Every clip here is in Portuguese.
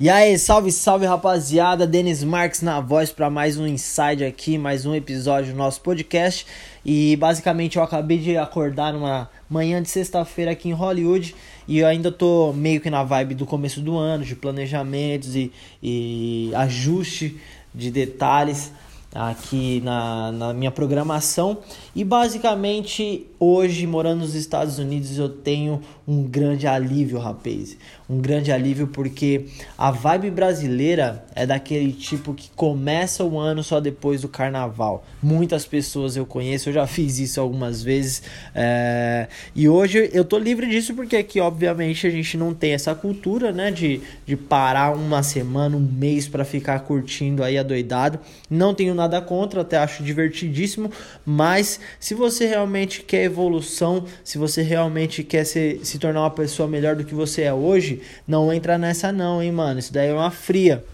E aí, salve, salve rapaziada, Denis Marques na voz para mais um Inside aqui, mais um episódio do nosso podcast. E basicamente eu acabei de acordar numa manhã de sexta-feira aqui em Hollywood. E eu ainda tô meio que na vibe do começo do ano, de planejamentos e, e ajuste de detalhes aqui na, na minha programação. E basicamente hoje, morando nos Estados Unidos, eu tenho um grande alívio, rapaz. Um grande alívio porque a vibe brasileira é daquele tipo que começa o ano só depois do carnaval. Muitas pessoas eu conheço, eu já fiz isso algumas vezes. É... E hoje eu tô livre disso porque aqui, obviamente, a gente não tem essa cultura, né? De, de parar uma semana, um mês para ficar curtindo aí adoidado. Não tenho nada contra, até acho divertidíssimo. Mas se você realmente quer evolução, se você realmente quer ser, se tornar uma pessoa melhor do que você é hoje, não entra nessa não, hein, mano. Isso daí é uma fria.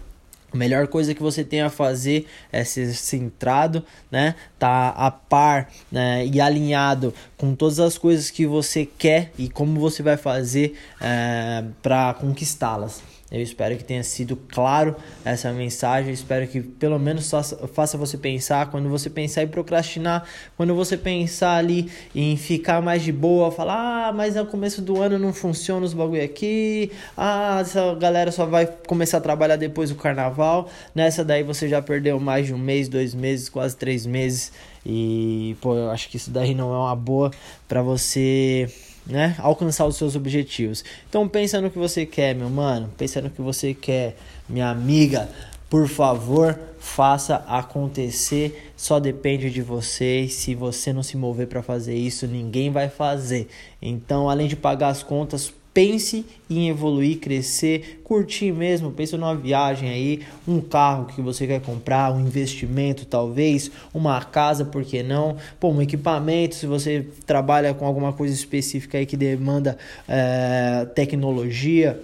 A melhor coisa que você tem a fazer é ser centrado, né? Tá a par né? e alinhado com todas as coisas que você quer e como você vai fazer é, para conquistá-las. Eu espero que tenha sido claro essa mensagem. espero que pelo menos faça você pensar. Quando você pensar em procrastinar, quando você pensar ali em ficar mais de boa, falar: ah, mas no começo do ano não funciona os bagulho aqui. Ah, essa galera só vai começar a trabalhar depois do carnaval. Nessa daí você já perdeu mais de um mês, dois meses, quase três meses. E, pô, eu acho que isso daí não é uma boa para você né, alcançar os seus objetivos. Então pensa no que você quer, meu mano, pensa no que você quer, minha amiga. Por favor, faça acontecer. Só depende de você. Se você não se mover para fazer isso, ninguém vai fazer. Então, além de pagar as contas, pense em evoluir, crescer, curtir mesmo. Pense numa viagem aí, um carro que você quer comprar, um investimento talvez, uma casa, por que não? Pô, um equipamento, se você trabalha com alguma coisa específica aí que demanda é, tecnologia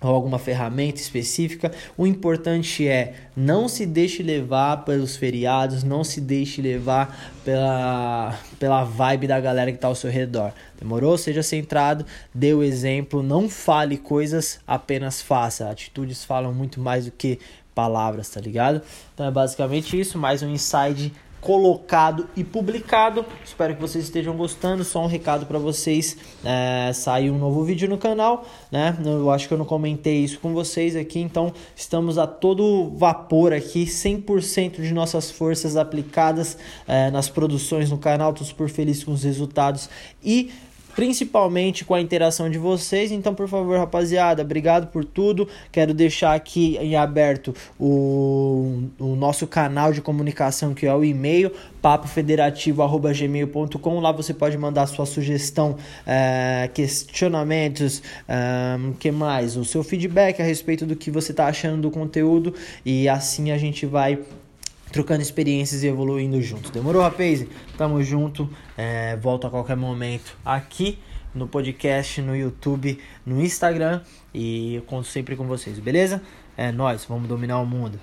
ou alguma ferramenta específica. O importante é não se deixe levar pelos feriados, não se deixe levar pela, pela vibe da galera que está ao seu redor. Demorou? Seja centrado, dê o exemplo, não fale coisas, apenas faça. Atitudes falam muito mais do que palavras, tá ligado? Então é basicamente isso, mais um inside colocado e publicado. Espero que vocês estejam gostando. Só um recado para vocês: é, saiu um novo vídeo no canal, né? Eu acho que eu não comentei isso com vocês aqui, então estamos a todo vapor aqui, 100% de nossas forças aplicadas é, nas produções no canal. Estou super feliz com os resultados e principalmente com a interação de vocês. Então, por favor, rapaziada, obrigado por tudo. Quero deixar aqui em aberto o, o nosso canal de comunicação, que é o e-mail papofederativo.gmail.com. Lá você pode mandar sua sugestão, é, questionamentos, é, que mais? O seu feedback a respeito do que você está achando do conteúdo e assim a gente vai trocando experiências e evoluindo juntos. Demorou, rapaz? Tamo junto. É, volto a qualquer momento aqui no podcast, no YouTube, no Instagram e conto sempre com vocês, beleza? É nós, vamos dominar o mundo.